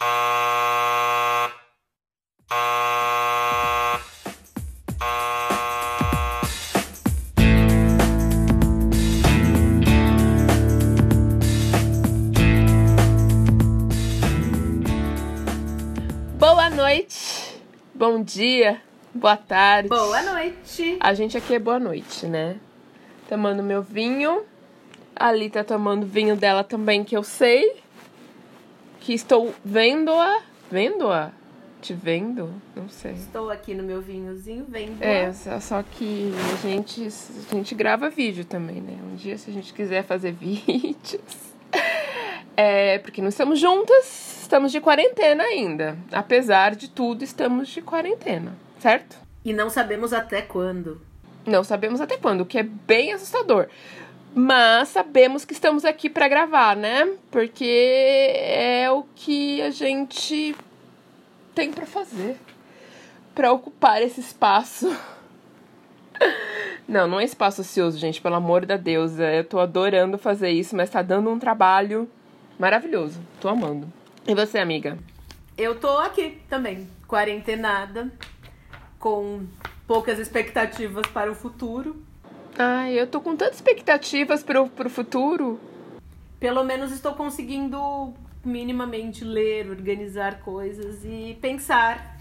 Boa noite, bom dia, boa tarde. Boa noite. A gente aqui é boa noite, né? Tomando meu vinho. A Ali tá tomando vinho dela também, que eu sei. Que estou vendo-a. Vendo-a? Te vendo? Não sei. Estou aqui no meu vinhozinho vendo. É, só só que a gente, a gente grava vídeo também, né? Um dia, se a gente quiser fazer vídeos. É, porque não estamos juntas, estamos de quarentena ainda. Apesar de tudo, estamos de quarentena, certo? E não sabemos até quando. Não sabemos até quando, o que é bem assustador. Mas sabemos que estamos aqui para gravar, né? Porque é o que a gente tem para fazer. Para ocupar esse espaço. Não, não é espaço ocioso, gente, pelo amor da deusa. Eu tô adorando fazer isso, mas tá dando um trabalho maravilhoso. Tô amando. E você, amiga? Eu tô aqui também, quarentenada, com poucas expectativas para o futuro. Ai, eu tô com tantas expectativas pro, pro futuro. Pelo menos estou conseguindo minimamente ler, organizar coisas e pensar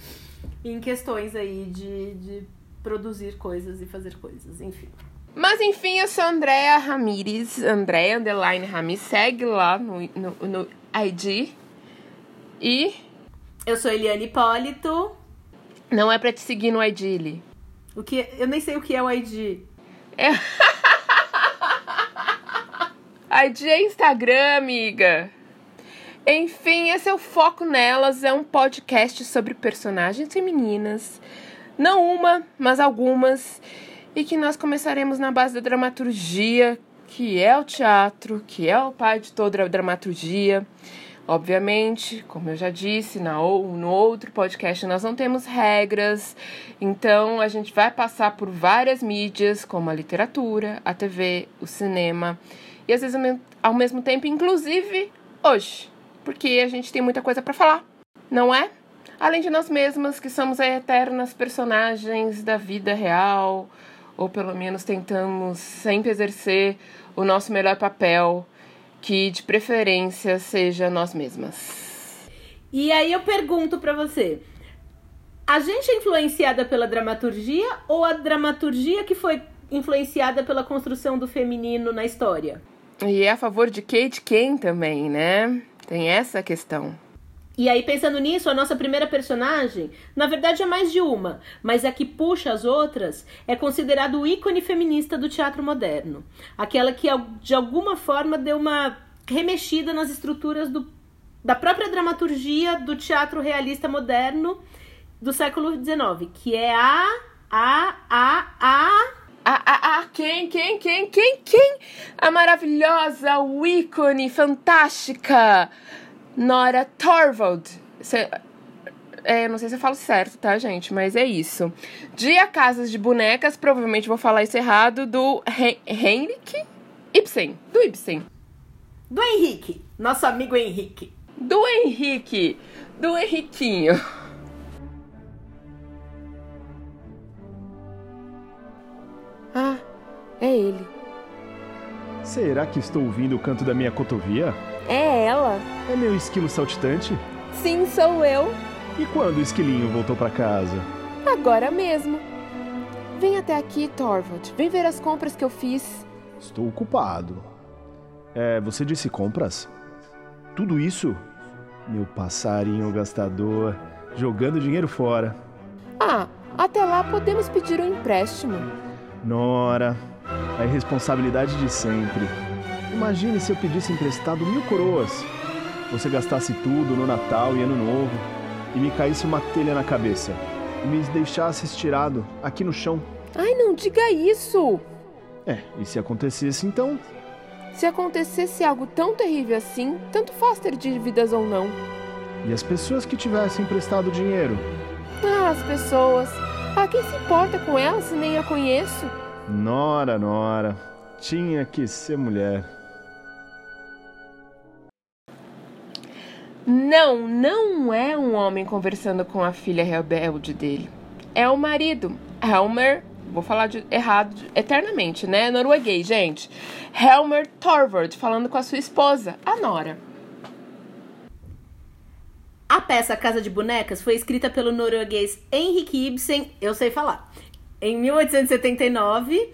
em questões aí de, de produzir coisas e fazer coisas, enfim. Mas enfim, eu sou Andréa Ramires, Andréa Underline Ramis, segue lá no, no, no ID. E Eu sou Eliane Hipólito. não é pra te seguir no ID, Li. O que eu nem sei o que é o ID. É Instagram, amiga. Enfim, esse é o Foco Nelas, é um podcast sobre personagens femininas. Não uma, mas algumas. E que nós começaremos na base da dramaturgia, que é o teatro, que é o pai de toda a dramaturgia. Obviamente, como eu já disse na, no outro podcast, nós não temos regras, então a gente vai passar por várias mídias, como a literatura, a TV, o cinema, e às vezes ao mesmo tempo, inclusive hoje, porque a gente tem muita coisa para falar, não é? Além de nós mesmas, que somos eternas personagens da vida real, ou pelo menos tentamos sempre exercer o nosso melhor papel, que de preferência seja nós mesmas. E aí eu pergunto pra você: a gente é influenciada pela dramaturgia ou a dramaturgia que foi influenciada pela construção do feminino na história? E é a favor de e de quem também, né? Tem essa questão. E aí, pensando nisso, a nossa primeira personagem, na verdade é mais de uma, mas a que puxa as outras é considerado o ícone feminista do teatro moderno. Aquela que, de alguma forma, deu uma remexida nas estruturas do, da própria dramaturgia do teatro realista moderno do século XIX, que é a. a. a. a. Ah, ah, ah, quem, quem, quem, quem, quem? A maravilhosa, o ícone, fantástica Nora Torvald. Cê- é, eu não sei se eu falo certo, tá, gente? Mas é isso. De A Casas de Bonecas, provavelmente vou falar isso errado, do Hen Henrik Ibsen. Do Ibsen. do Henrique, nosso amigo Henrique. Do Henrique. Do Henriquinho. Ah, é ele. Será que estou ouvindo o canto da minha cotovia? É ela. É meu esquilo saltitante? Sim, sou eu. E quando o esquilinho voltou para casa? Agora mesmo. Vem até aqui, Torvald. Vem ver as compras que eu fiz. Estou ocupado. É, você disse compras? Tudo isso? Meu passarinho gastador, jogando dinheiro fora. Ah, até lá podemos pedir um empréstimo. Nora, a irresponsabilidade de sempre. Imagine se eu pedisse emprestado mil coroas. Você gastasse tudo no Natal e Ano Novo e me caísse uma telha na cabeça e me deixasse estirado aqui no chão. Ai, não diga isso! É, e se acontecesse então? Se acontecesse algo tão terrível assim, tanto faz ter dívidas ou não. E as pessoas que tivessem emprestado dinheiro? Ah, as pessoas. Ah, quem se importa com elas se nem a conheço? Nora, Nora, tinha que ser mulher. Não, não é um homem conversando com a filha rebelde dele. É o marido, Helmer. Vou falar de, errado eternamente, né? Norueguês, gente. Helmer Thorvald falando com a sua esposa, a Nora. A peça Casa de Bonecas foi escrita pelo norueguês Henrik Ibsen, eu sei falar, em 1879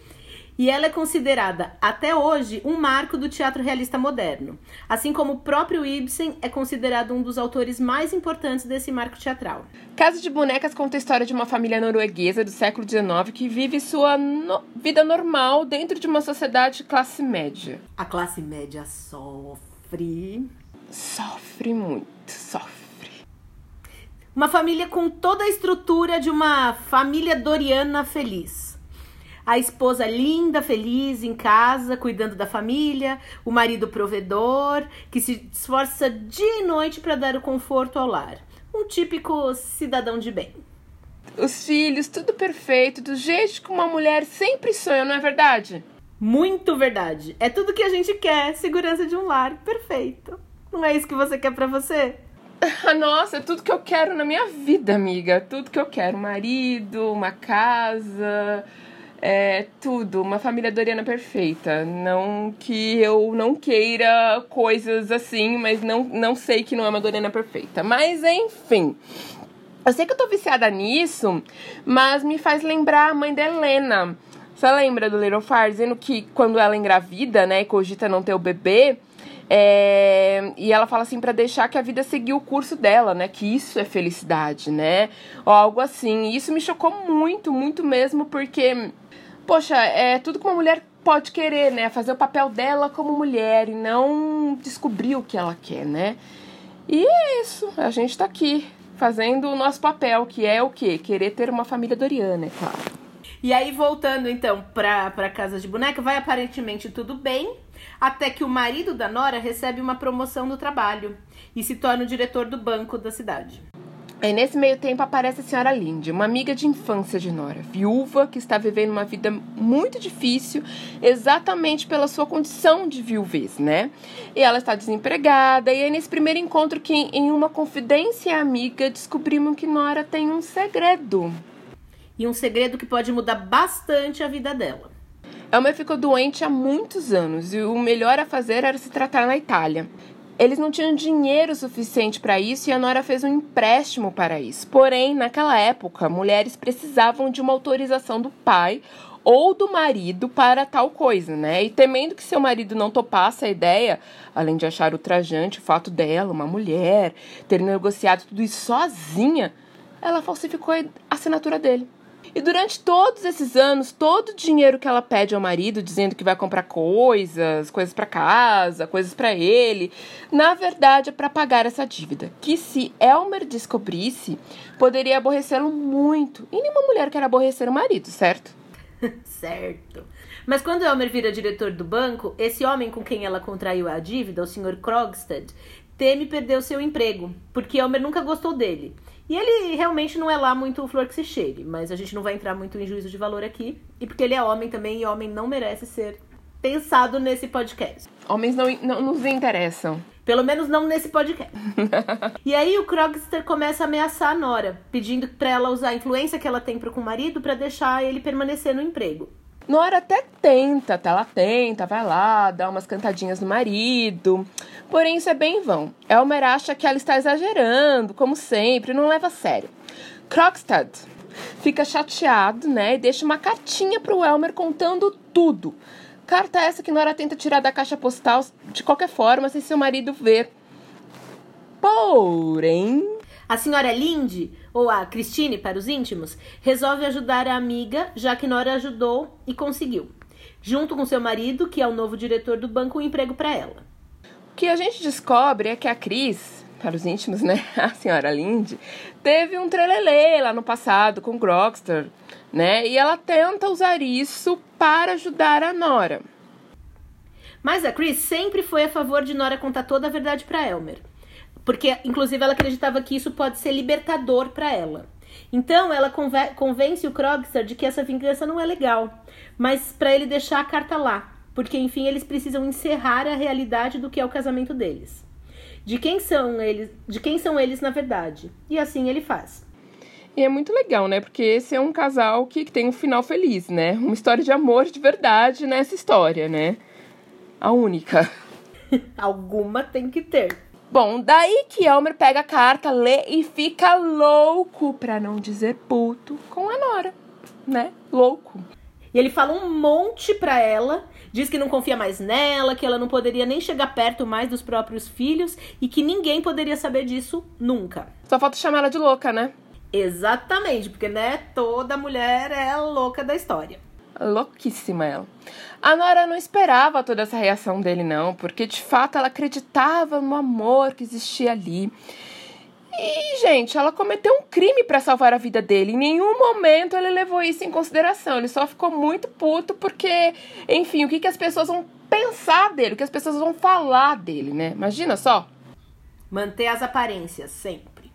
e ela é considerada, até hoje, um marco do teatro realista moderno. Assim como o próprio Ibsen é considerado um dos autores mais importantes desse marco teatral. Casa de Bonecas conta a história de uma família norueguesa do século XIX que vive sua no vida normal dentro de uma sociedade classe média. A classe média sofre. Sofre muito, sofre. Uma família com toda a estrutura de uma família doriana feliz a esposa linda, feliz em casa, cuidando da família, o marido provedor, que se esforça dia e noite para dar o conforto ao lar. Um típico cidadão de bem. Os filhos, tudo perfeito, do jeito que uma mulher sempre sonha, não é verdade? Muito verdade. É tudo que a gente quer, segurança de um lar perfeito. Não é isso que você quer para você? Nossa, é tudo que eu quero na minha vida, amiga. Tudo que eu quero. Um marido, uma casa, é tudo, uma família Doriana perfeita. Não que eu não queira coisas assim, mas não, não sei que não é uma Doriana perfeita. Mas enfim. Eu sei que eu tô viciada nisso, mas me faz lembrar a mãe da Helena. Você lembra do Little Fire dizendo que quando ela engravida, né, e cogita não ter o bebê, é, e ela fala assim para deixar que a vida seguir o curso dela, né? Que isso é felicidade, né? Ou algo assim. E isso me chocou muito, muito mesmo, porque poxa, é tudo que uma mulher pode querer, né? Fazer o papel dela como mulher e não descobrir o que ela quer, né? E é isso, a gente tá aqui fazendo o nosso papel, que é o quê? Querer ter uma família Doriana, é claro. E aí, voltando então pra, pra Casa de Boneca, vai aparentemente tudo bem, até que o marido da Nora recebe uma promoção no trabalho e se torna o diretor do banco da cidade. E nesse meio tempo aparece a senhora Lindy, uma amiga de infância de Nora, viúva que está vivendo uma vida muito difícil, exatamente pela sua condição de viuvez, né? E ela está desempregada, e é nesse primeiro encontro que, em uma confidência amiga, descobrimos que Nora tem um segredo. E um segredo que pode mudar bastante a vida dela. Elmer ficou doente há muitos anos e o melhor a fazer era se tratar na Itália. Eles não tinham dinheiro suficiente para isso e a Nora fez um empréstimo para isso. Porém, naquela época, mulheres precisavam de uma autorização do pai ou do marido para tal coisa, né? E temendo que seu marido não topasse a ideia, além de achar ultrajante o fato dela, uma mulher, ter negociado tudo isso sozinha, ela falsificou a assinatura dele. E durante todos esses anos, todo o dinheiro que ela pede ao marido, dizendo que vai comprar coisas, coisas para casa, coisas para ele, na verdade é para pagar essa dívida. Que se Elmer descobrisse, poderia aborrecê-lo muito. E nenhuma mulher quer aborrecer o marido, certo? certo. Mas quando Elmer vira diretor do banco, esse homem com quem ela contraiu a dívida, o Sr. Krogstad, teme perder o seu emprego, porque Elmer nunca gostou dele. E ele realmente não é lá muito flor que se cheire, mas a gente não vai entrar muito em juízo de valor aqui. E porque ele é homem também, e homem não merece ser pensado nesse podcast. Homens não, não nos interessam. Pelo menos não nesse podcast. e aí o Krogster começa a ameaçar a Nora, pedindo para ela usar a influência que ela tem pro com o marido para deixar ele permanecer no emprego. Nora até tenta, tá? Ela tenta, vai lá, dá umas cantadinhas no marido. Porém, isso é bem vão. Elmer acha que ela está exagerando, como sempre, não leva a sério. Krogstad fica chateado, né? E deixa uma cartinha pro Elmer contando tudo. Carta essa que Nora tenta tirar da caixa postal de qualquer forma, sem seu marido ver. Porém. A senhora Lindy ou a Christine para os íntimos, resolve ajudar a amiga, já que Nora ajudou e conseguiu. Junto com seu marido, que é o novo diretor do banco, um emprego para ela. O que a gente descobre é que a Cris, para os íntimos, né, a senhora Lindy, teve um trelelê lá no passado com o Grokster, né, e ela tenta usar isso para ajudar a Nora. Mas a Chris sempre foi a favor de Nora contar toda a verdade para Elmer. Porque, inclusive, ela acreditava que isso pode ser libertador para ela. Então, ela convence o Krogster de que essa vingança não é legal, mas para ele deixar a carta lá, porque, enfim, eles precisam encerrar a realidade do que é o casamento deles. de quem são eles, de quem são eles na verdade. E assim ele faz. E é muito legal, né? Porque esse é um casal que, que tem um final feliz, né? Uma história de amor de verdade nessa história, né? A única. Alguma tem que ter. Bom, daí que Elmer pega a carta, lê e fica louco, pra não dizer puto, com a Nora, né? Louco. E ele fala um monte pra ela, diz que não confia mais nela, que ela não poderia nem chegar perto mais dos próprios filhos e que ninguém poderia saber disso nunca. Só falta chamar ela de louca, né? Exatamente, porque né, toda mulher é louca da história. Louquíssima ela. A Nora não esperava toda essa reação dele, não, porque de fato ela acreditava no amor que existia ali. E, gente, ela cometeu um crime para salvar a vida dele. Em nenhum momento ele levou isso em consideração. Ele só ficou muito puto porque, enfim, o que, que as pessoas vão pensar dele, o que as pessoas vão falar dele, né? Imagina só. Manter as aparências, sempre.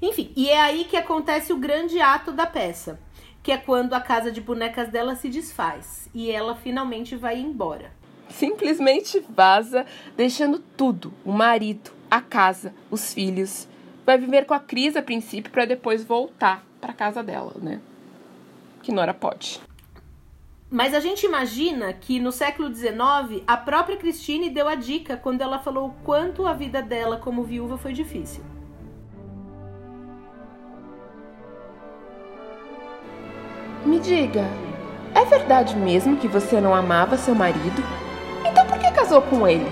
Enfim, e é aí que acontece o grande ato da peça, que é quando a casa de bonecas dela se desfaz e ela finalmente vai embora. Simplesmente vaza, deixando tudo: o marido, a casa, os filhos vai viver com a Cris a princípio para depois voltar para casa dela, né? Que Nora pode. Mas a gente imagina que no século XIX a própria Christine deu a dica quando ela falou o quanto a vida dela como viúva foi difícil. Me diga, é verdade mesmo que você não amava seu marido? Então por que casou com ele?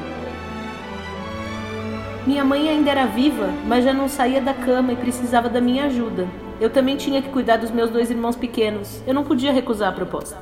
Minha mãe ainda era viva, mas já não saía da cama e precisava da minha ajuda. Eu também tinha que cuidar dos meus dois irmãos pequenos. Eu não podia recusar a proposta.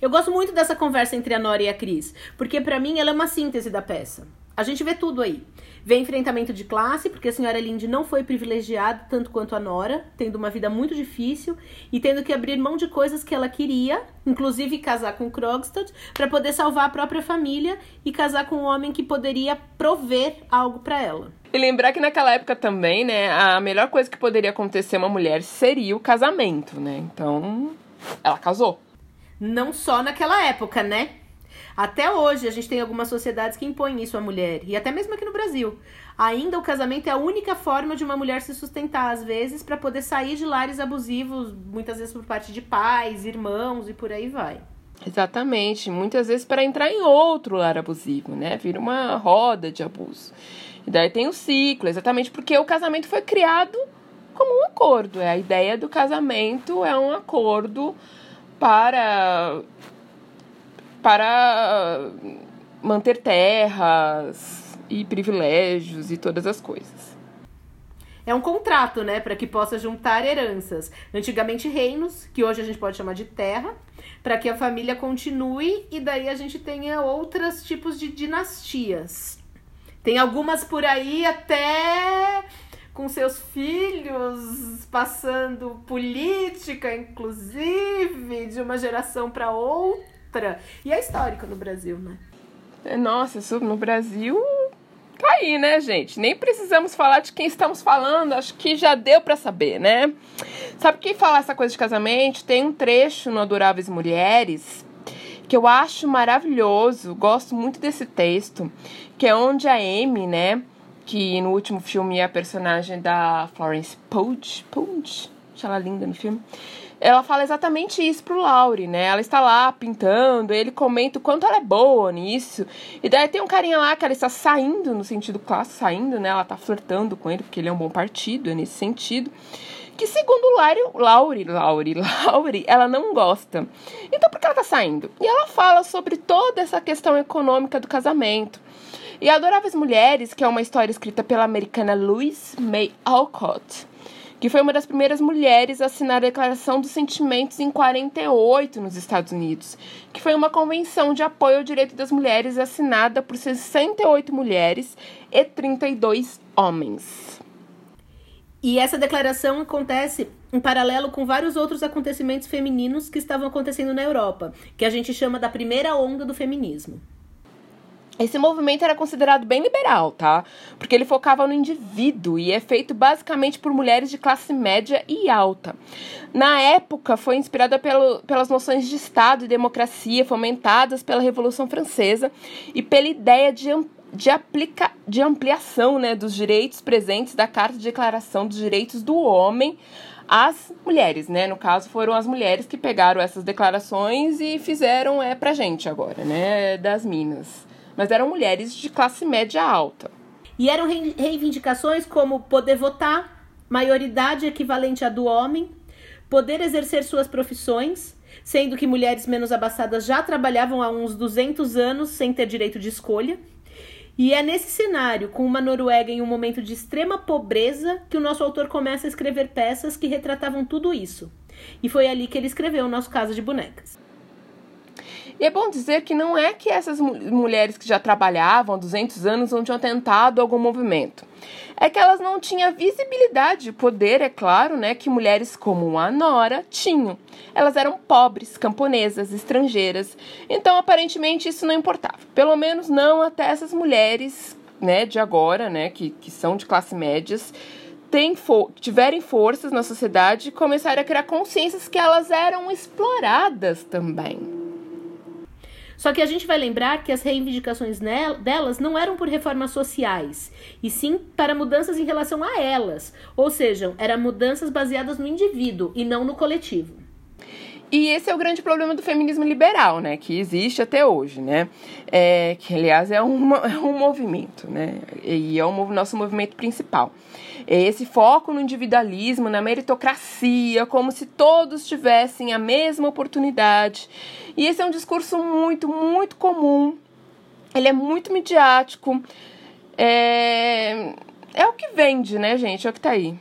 Eu gosto muito dessa conversa entre a Nora e a Cris, porque para mim ela é uma síntese da peça. A gente vê tudo aí. Vê enfrentamento de classe, porque a senhora Linde não foi privilegiada tanto quanto a Nora, tendo uma vida muito difícil e tendo que abrir mão de coisas que ela queria, inclusive casar com Krogstad, para poder salvar a própria família e casar com um homem que poderia prover algo para ela. E lembrar que naquela época também, né, a melhor coisa que poderia acontecer a uma mulher seria o casamento, né? Então, ela casou. Não só naquela época, né? Até hoje a gente tem algumas sociedades que impõem isso à mulher, e até mesmo aqui no Brasil. Ainda o casamento é a única forma de uma mulher se sustentar, às vezes, para poder sair de lares abusivos, muitas vezes por parte de pais, irmãos e por aí vai. Exatamente, muitas vezes para entrar em outro lar abusivo, né? Vira uma roda de abuso. E daí tem o ciclo, exatamente porque o casamento foi criado como um acordo. É a ideia do casamento é um acordo para para manter terras e privilégios e todas as coisas. É um contrato, né, para que possa juntar heranças. Antigamente reinos, que hoje a gente pode chamar de terra, para que a família continue e daí a gente tenha outros tipos de dinastias. Tem algumas por aí até com seus filhos passando política, inclusive, de uma geração para outra outra. E é histórico no Brasil, né? É, nossa, isso no Brasil tá aí, né, gente? Nem precisamos falar de quem estamos falando, acho que já deu para saber, né? Sabe quem fala essa coisa de casamento? Tem um trecho no Adoráveis Mulheres que eu acho maravilhoso, gosto muito desse texto, que é onde a Amy, né, que no último filme é a personagem da Florence Pugh, Pugh, acho ela linda no filme, ela fala exatamente isso pro Laure, né? Ela está lá pintando, ele comenta o quanto ela é boa nisso. E daí tem um carinha lá que ela está saindo, no sentido clássico, saindo, né? Ela tá flertando com ele, porque ele é um bom partido, é nesse sentido. Que segundo Laure, Laure, Laure, Laure, ela não gosta. Então por que ela tá saindo? E ela fala sobre toda essa questão econômica do casamento. E Adoráveis Mulheres, que é uma história escrita pela americana Louise May Alcott, que foi uma das primeiras mulheres a assinar a Declaração dos Sentimentos em 48 nos Estados Unidos, que foi uma convenção de apoio ao direito das mulheres assinada por 68 mulheres e 32 homens. E essa declaração acontece em paralelo com vários outros acontecimentos femininos que estavam acontecendo na Europa, que a gente chama da primeira onda do feminismo. Esse movimento era considerado bem liberal, tá? Porque ele focava no indivíduo e é feito basicamente por mulheres de classe média e alta. Na época, foi inspirada pelo, pelas noções de Estado e democracia fomentadas pela Revolução Francesa e pela ideia de, de, aplica, de ampliação né, dos direitos presentes da Carta de Declaração dos Direitos do Homem às mulheres, né? No caso, foram as mulheres que pegaram essas declarações e fizeram é pra gente agora, né? Das minas mas eram mulheres de classe média alta. E eram reivindicações como poder votar, maioridade equivalente à do homem, poder exercer suas profissões, sendo que mulheres menos abastadas já trabalhavam há uns 200 anos sem ter direito de escolha. E é nesse cenário, com uma Noruega em um momento de extrema pobreza, que o nosso autor começa a escrever peças que retratavam tudo isso. E foi ali que ele escreveu o nosso Casa de Bonecas. E é bom dizer que não é que essas mulheres que já trabalhavam há 200 anos não tinham tentado algum movimento. É que elas não tinham visibilidade poder, é claro, né, que mulheres como a Nora tinham. Elas eram pobres, camponesas, estrangeiras. Então, aparentemente, isso não importava. Pelo menos não até essas mulheres, né, de agora, né, que, que são de classe médias, tiverem forças na sociedade e começarem a criar consciências que elas eram exploradas também. Só que a gente vai lembrar que as reivindicações delas não eram por reformas sociais, e sim para mudanças em relação a elas, ou seja, eram mudanças baseadas no indivíduo e não no coletivo. E esse é o grande problema do feminismo liberal, né? Que existe até hoje, né? É, que, aliás, é um, é um movimento, né? E é o nosso movimento principal. É esse foco no individualismo, na meritocracia, como se todos tivessem a mesma oportunidade. E esse é um discurso muito, muito comum. Ele é muito midiático. É, é o que vende, né, gente? É o que tá aí.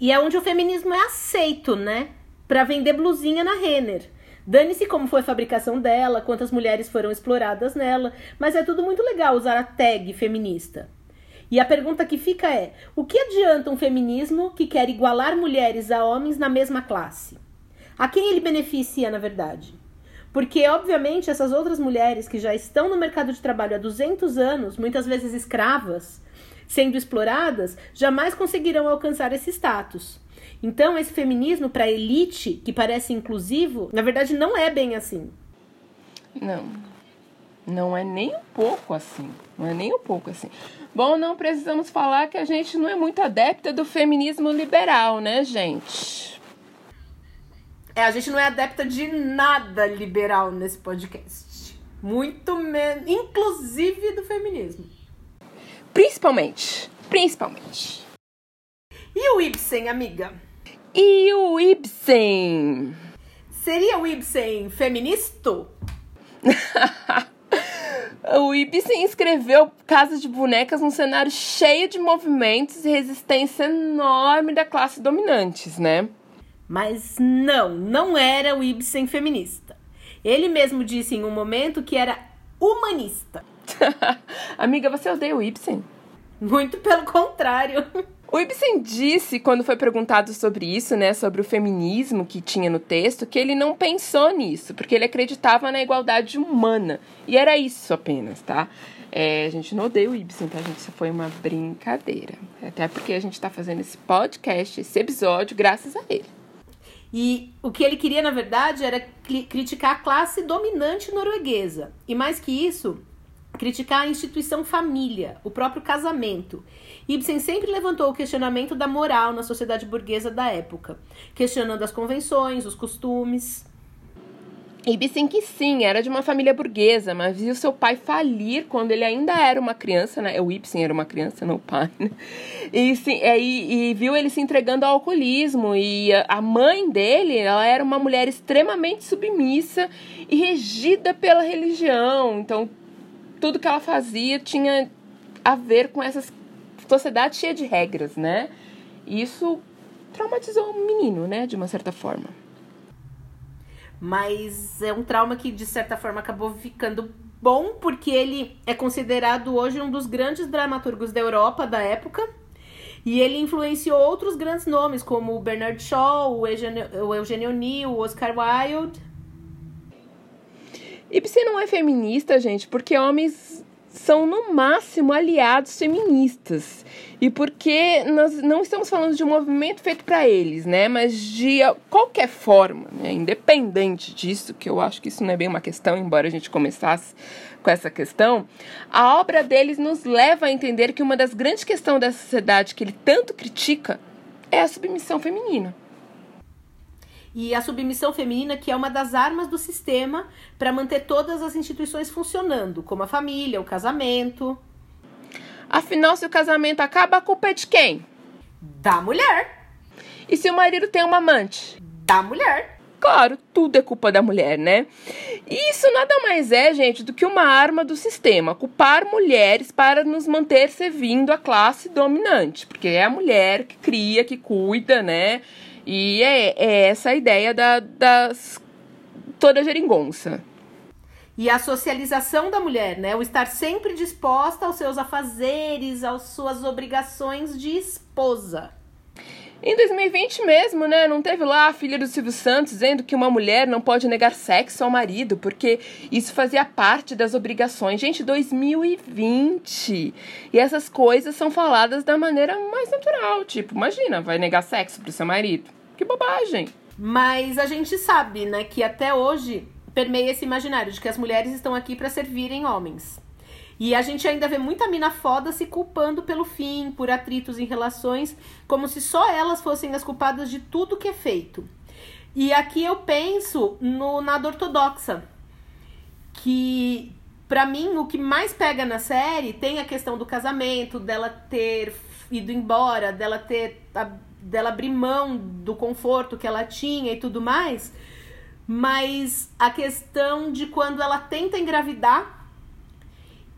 E é onde o feminismo é aceito, né? para vender blusinha na Renner. Dane-se como foi a fabricação dela, quantas mulheres foram exploradas nela, mas é tudo muito legal usar a tag feminista. E a pergunta que fica é: o que adianta um feminismo que quer igualar mulheres a homens na mesma classe? A quem ele beneficia, na verdade? Porque, obviamente, essas outras mulheres que já estão no mercado de trabalho há 200 anos, muitas vezes escravas, sendo exploradas, jamais conseguirão alcançar esse status. Então, esse feminismo para elite, que parece inclusivo, na verdade não é bem assim. Não. Não é nem um pouco assim. Não é nem um pouco assim. Bom, não precisamos falar que a gente não é muito adepta do feminismo liberal, né, gente? É, a gente não é adepta de nada liberal nesse podcast. Muito menos. Inclusive do feminismo. Principalmente. Principalmente. E o Ibsen, amiga? E o Ibsen? Seria o Ibsen feminista? o Ibsen escreveu Casa de Bonecas num cenário cheio de movimentos e resistência enorme da classe dominantes, né? Mas não, não era o Ibsen feminista. Ele mesmo disse em um momento que era humanista. Amiga, você odeia o Ibsen? Muito pelo contrário. O Ibsen disse, quando foi perguntado sobre isso, né, sobre o feminismo que tinha no texto, que ele não pensou nisso, porque ele acreditava na igualdade humana. E era isso apenas, tá? É, a gente não odeia o Ibsen, tá, gente? Isso foi uma brincadeira. Até porque a gente tá fazendo esse podcast, esse episódio, graças a ele. E o que ele queria, na verdade, era criticar a classe dominante norueguesa. E mais que isso, criticar a instituição família, o próprio casamento. Ibsen sempre levantou o questionamento da moral na sociedade burguesa da época, questionando as convenções, os costumes. Ibsen que sim, era de uma família burguesa, mas viu seu pai falir quando ele ainda era uma criança, né? O Ibsen era uma criança, não o pai, né? E, sim, é, e, e viu ele se entregando ao alcoolismo. E a mãe dele, ela era uma mulher extremamente submissa e regida pela religião. Então, tudo que ela fazia tinha a ver com essa sociedade cheia de regras, né? E isso traumatizou o menino, né, de uma certa forma. Mas é um trauma que, de certa forma, acabou ficando bom, porque ele é considerado hoje um dos grandes dramaturgos da Europa da época. E ele influenciou outros grandes nomes, como o Bernard Shaw, o Eugênio, o Eugênio O'Neill, o Oscar Wilde. Ibsen não é feminista, gente, porque homens são no máximo aliados feministas. E porque nós não estamos falando de um movimento feito para eles, né? Mas de qualquer forma, né? independente disso, que eu acho que isso não é bem uma questão, embora a gente começasse com essa questão, a obra deles nos leva a entender que uma das grandes questões da sociedade que ele tanto critica é a submissão feminina. E a submissão feminina, que é uma das armas do sistema para manter todas as instituições funcionando, como a família, o casamento. Afinal, se o casamento acaba, a culpa é de quem? Da mulher. E se o marido tem uma amante? Da mulher. Claro, tudo é culpa da mulher, né? E isso nada mais é, gente, do que uma arma do sistema, culpar mulheres para nos manter servindo a classe dominante, porque é a mulher que cria, que cuida, né? E é, é essa a ideia da, das toda a geringonça. E a socialização da mulher, né? O estar sempre disposta aos seus afazeres, às suas obrigações de esposa. Em 2020 mesmo, né? Não teve lá a filha do Silvio Santos dizendo que uma mulher não pode negar sexo ao marido, porque isso fazia parte das obrigações. Gente, 2020. E essas coisas são faladas da maneira mais natural. Tipo, imagina, vai negar sexo pro seu marido. Que bobagem. Mas a gente sabe, né, que até hoje permeia esse imaginário de que as mulheres estão aqui para servirem homens. E a gente ainda vê muita mina foda se culpando pelo fim, por atritos em relações, como se só elas fossem as culpadas de tudo que é feito. E aqui eu penso no nada ortodoxa, que para mim o que mais pega na série tem a questão do casamento, dela ter ido embora, dela ter dela abrir mão do conforto que ela tinha e tudo mais, mas a questão de quando ela tenta engravidar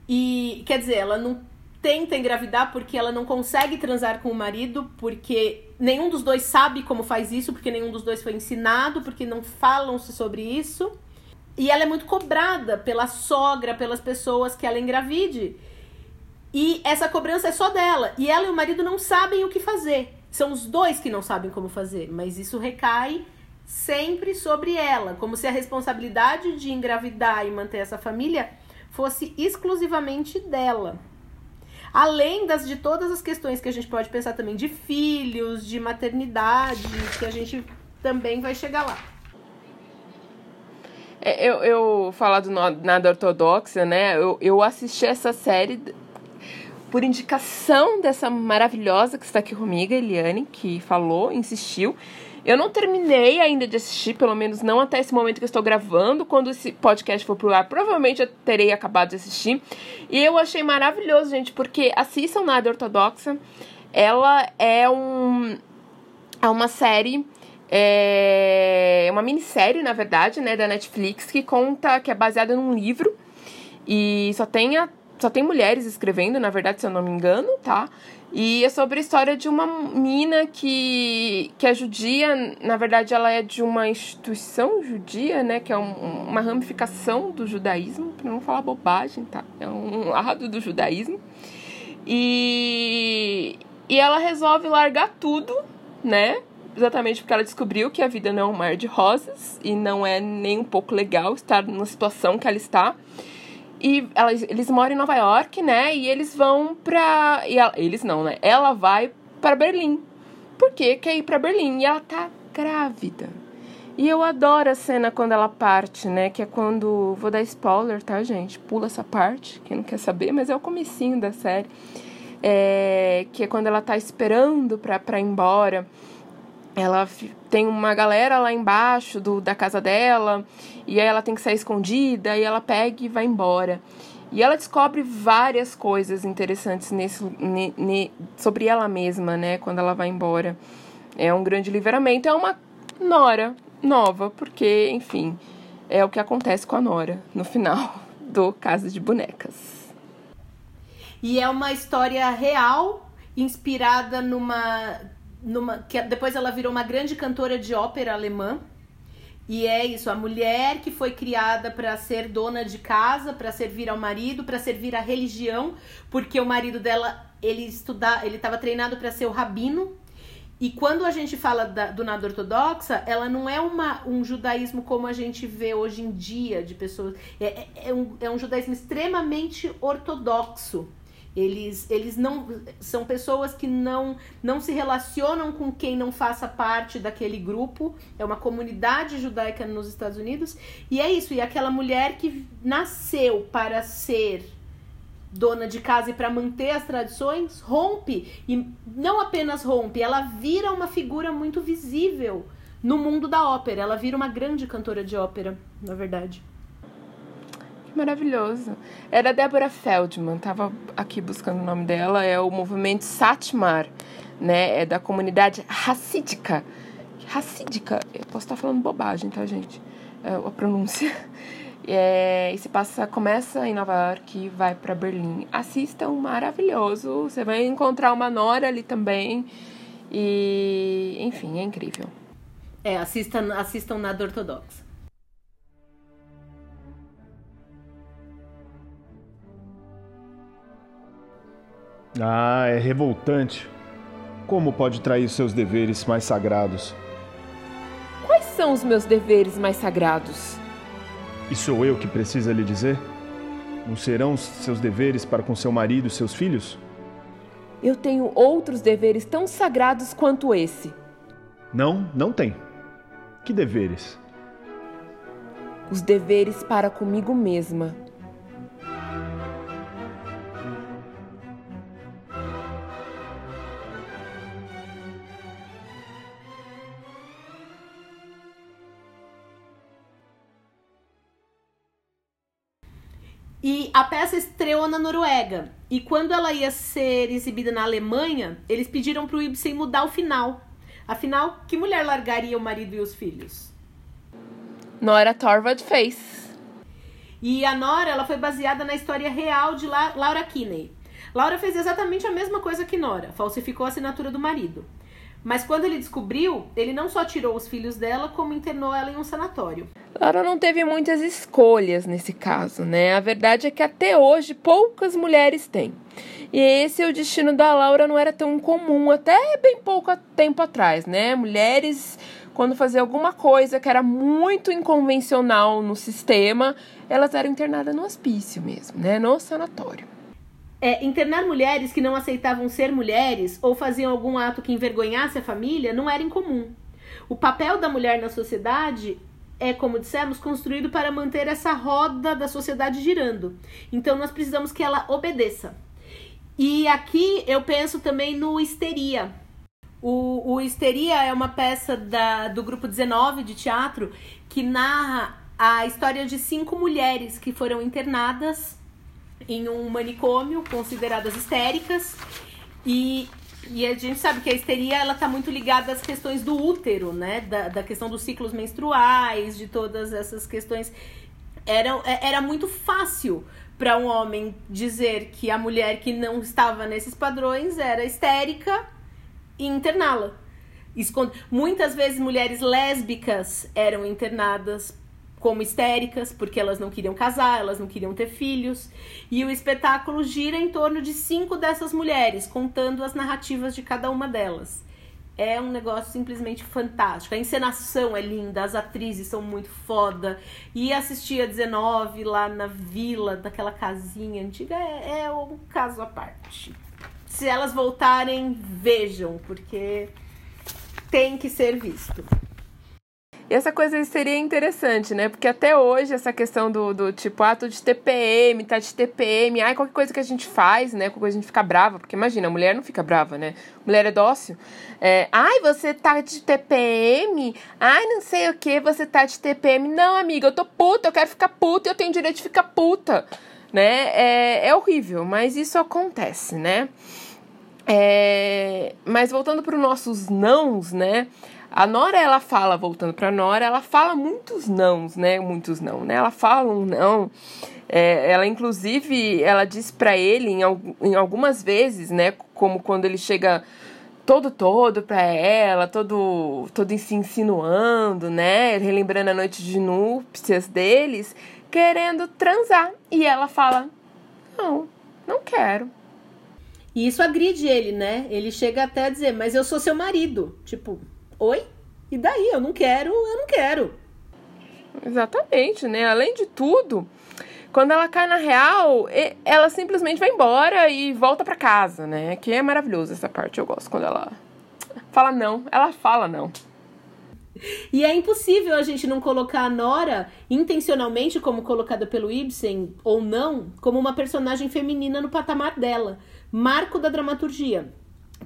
e quer dizer, ela não tenta engravidar porque ela não consegue transar com o marido, porque nenhum dos dois sabe como faz isso, porque nenhum dos dois foi ensinado, porque não falam-se sobre isso. E ela é muito cobrada pela sogra, pelas pessoas que ela engravide. E essa cobrança é só dela. E ela e o marido não sabem o que fazer. São os dois que não sabem como fazer, mas isso recai sempre sobre ela, como se a responsabilidade de engravidar e manter essa família fosse exclusivamente dela. Além das de todas as questões que a gente pode pensar também de filhos, de maternidade, que a gente também vai chegar lá. É, eu, eu falar do Nada Ortodoxa, né? Eu, eu assisti essa série por indicação dessa maravilhosa que está aqui comigo, Eliane, que falou, insistiu. Eu não terminei ainda de assistir, pelo menos não até esse momento que eu estou gravando. Quando esse podcast for pro ar, provavelmente eu terei acabado de assistir. E eu achei maravilhoso, gente, porque assistam Nada Ortodoxa. Ela é um. É uma série. É uma minissérie, na verdade, né, da Netflix, que conta, que é baseada num livro. E só tem, a, só tem mulheres escrevendo, na verdade, se eu não me engano, tá? E é sobre a história de uma mina que, que é judia, na verdade ela é de uma instituição judia, né? Que é um, uma ramificação do judaísmo, para não falar bobagem, tá? É um lado do judaísmo. E, e ela resolve largar tudo, né? Exatamente porque ela descobriu que a vida não é um mar de rosas e não é nem um pouco legal estar na situação que ela está. E elas, eles moram em Nova York, né? E eles vão pra. Ela, eles não, né? Ela vai para Berlim. Porque quer ir para Berlim. E ela tá grávida. E eu adoro a cena quando ela parte, né? Que é quando. Vou dar spoiler, tá, gente? Pula essa parte, quem não quer saber, mas é o comecinho da série. É, que é quando ela tá esperando pra, pra ir embora ela tem uma galera lá embaixo do, da casa dela, e aí ela tem que sair escondida, e ela pega e vai embora. E ela descobre várias coisas interessantes nesse, ne, ne, sobre ela mesma, né, quando ela vai embora. É um grande livramento, é uma Nora nova, porque, enfim, é o que acontece com a Nora no final do Casa de Bonecas. E é uma história real, inspirada numa numa, que depois ela virou uma grande cantora de ópera alemã. E é isso, a mulher que foi criada para ser dona de casa, para servir ao marido, para servir à religião, porque o marido dela, ele estuda, ele estava treinado para ser o rabino. E quando a gente fala da, do nada ortodoxa, ela não é uma, um judaísmo como a gente vê hoje em dia, de pessoas. É, é, é, um, é um judaísmo extremamente ortodoxo. Eles, eles não são pessoas que não, não se relacionam com quem não faça parte daquele grupo. É uma comunidade judaica nos Estados Unidos. E é isso. E aquela mulher que nasceu para ser dona de casa e para manter as tradições, rompe. E não apenas rompe, ela vira uma figura muito visível no mundo da ópera. Ela vira uma grande cantora de ópera, na verdade. Maravilhoso. Era Débora Feldman, tava aqui buscando o nome dela, é o movimento Satmar, né? É da comunidade racídica. Racídica, eu posso estar falando bobagem, tá, gente? É a pronúncia. É, e se passa, começa em Nova York e vai para Berlim. Assistam, maravilhoso. Você vai encontrar uma Nora ali também. E, enfim, é incrível. É, assistam, assistam nada ortodoxa. Ah, é revoltante. Como pode trair seus deveres mais sagrados? Quais são os meus deveres mais sagrados? E sou eu que precisa lhe dizer? Não serão seus deveres para com seu marido e seus filhos? Eu tenho outros deveres tão sagrados quanto esse. Não, não tem. Que deveres? Os deveres para comigo mesma. E a peça estreou na Noruega. E quando ela ia ser exibida na Alemanha, eles pediram para o Ibsen mudar o final. Afinal, que mulher largaria o marido e os filhos? Nora Torvald fez. E a Nora ela foi baseada na história real de La Laura Kinney. Laura fez exatamente a mesma coisa que Nora, falsificou a assinatura do marido. Mas quando ele descobriu, ele não só tirou os filhos dela, como internou ela em um sanatório. Laura não teve muitas escolhas nesse caso, né? A verdade é que até hoje poucas mulheres têm. E esse é o destino da Laura não era tão comum até bem pouco tempo atrás, né? Mulheres quando faziam alguma coisa que era muito inconvencional no sistema, elas eram internadas no hospício mesmo, né? No sanatório. É, internar mulheres que não aceitavam ser mulheres ou faziam algum ato que envergonhasse a família não era incomum. O papel da mulher na sociedade é, como dissemos, construído para manter essa roda da sociedade girando. Então nós precisamos que ela obedeça. E aqui eu penso também no Histeria. O, o Histeria é uma peça da, do grupo 19 de teatro que narra a história de cinco mulheres que foram internadas em um manicômio, consideradas histéricas, e, e a gente sabe que a histeria ela está muito ligada às questões do útero, né? Da, da questão dos ciclos menstruais, de todas essas questões. Era, era muito fácil para um homem dizer que a mulher que não estava nesses padrões era histérica e interná-la. Muitas vezes mulheres lésbicas eram internadas como histéricas, porque elas não queriam casar, elas não queriam ter filhos. E o espetáculo gira em torno de cinco dessas mulheres, contando as narrativas de cada uma delas. É um negócio simplesmente fantástico. A encenação é linda, as atrizes são muito foda. E assistir a 19 lá na vila, daquela casinha antiga, é, é um caso à parte. Se elas voltarem, vejam, porque tem que ser visto. E essa coisa seria interessante, né? Porque até hoje essa questão do, do tipo, ah, tô de TPM, tá de TPM, ai, qualquer coisa que a gente faz, né? Qualquer coisa a gente fica brava, porque imagina, a mulher não fica brava, né? Mulher é dócil. É, ai, você tá de TPM? Ai, não sei o que, você tá de TPM. Não, amiga, eu tô puta, eu quero ficar puta, eu tenho direito de ficar puta, né? É, é horrível, mas isso acontece, né? É, mas voltando para os nossos nãos, né? A Nora, ela fala, voltando pra Nora, ela fala muitos nãos, né? Muitos não, né? Ela fala um não. É, ela, inclusive, ela diz para ele em, em algumas vezes, né? Como quando ele chega todo todo para ela, todo todo se insinuando, né? Relembrando a noite de núpcias deles, querendo transar. E ela fala: "Não, não quero". E isso agride ele, né? Ele chega até a dizer, mas eu sou seu marido. Tipo, oi? E daí? Eu não quero, eu não quero. Exatamente, né? Além de tudo, quando ela cai na real, ela simplesmente vai embora e volta para casa, né? Que é maravilhoso essa parte, eu gosto quando ela fala não, ela fala não. E é impossível a gente não colocar a Nora intencionalmente, como colocada pelo Ibsen, ou não, como uma personagem feminina no patamar dela. Marco da dramaturgia.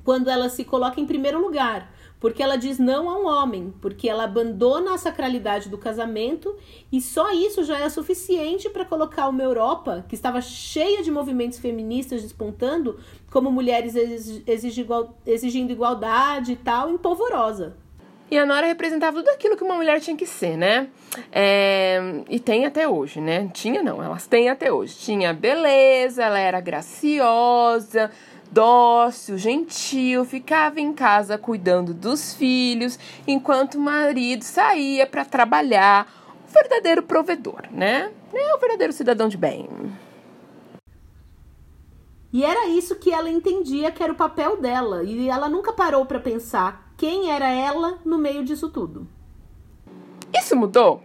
Quando ela se coloca em primeiro lugar, porque ela diz não a um homem, porque ela abandona a sacralidade do casamento e só isso já é suficiente para colocar uma Europa que estava cheia de movimentos feministas despontando, como mulheres exigindo igualdade e tal, em polvorosa. E a Nora representava tudo aquilo que uma mulher tinha que ser, né? É, e tem até hoje, né? Tinha não, elas têm até hoje. Tinha beleza, ela era graciosa, dócil, gentil, ficava em casa cuidando dos filhos, enquanto o marido saía para trabalhar. O verdadeiro provedor, né? É o verdadeiro cidadão de bem. E era isso que ela entendia que era o papel dela, e ela nunca parou para pensar quem era ela no meio disso tudo. Isso mudou?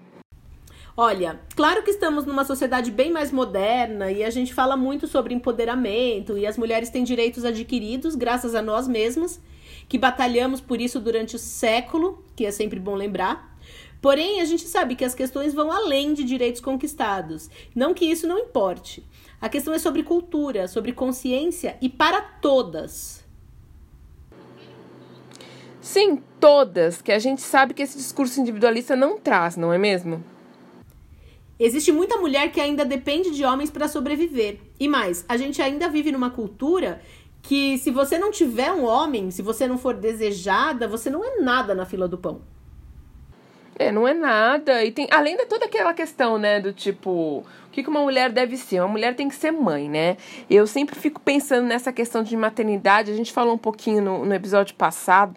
Olha, claro que estamos numa sociedade bem mais moderna e a gente fala muito sobre empoderamento e as mulheres têm direitos adquiridos graças a nós mesmas, que batalhamos por isso durante o século, que é sempre bom lembrar. Porém, a gente sabe que as questões vão além de direitos conquistados. Não que isso não importe. A questão é sobre cultura, sobre consciência e para todas. Sim, todas, que a gente sabe que esse discurso individualista não traz, não é mesmo? Existe muita mulher que ainda depende de homens para sobreviver. E mais, a gente ainda vive numa cultura que se você não tiver um homem, se você não for desejada, você não é nada na fila do pão. É, não é nada. E tem, além de toda aquela questão, né, do tipo, o que uma mulher deve ser? Uma mulher tem que ser mãe, né? Eu sempre fico pensando nessa questão de maternidade. A gente falou um pouquinho no, no episódio passado.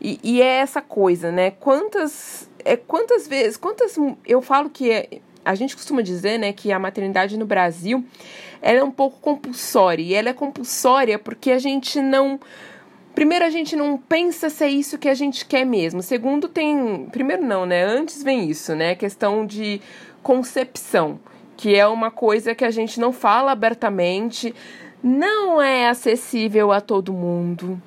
E, e é essa coisa, né? Quantas, é, quantas vezes, quantas. Eu falo que é, a gente costuma dizer, né, que a maternidade no Brasil ela é um pouco compulsória. E ela é compulsória porque a gente não. Primeiro, a gente não pensa se é isso que a gente quer mesmo. Segundo, tem. Primeiro, não, né? Antes vem isso, né? Questão de concepção, que é uma coisa que a gente não fala abertamente, não é acessível a todo mundo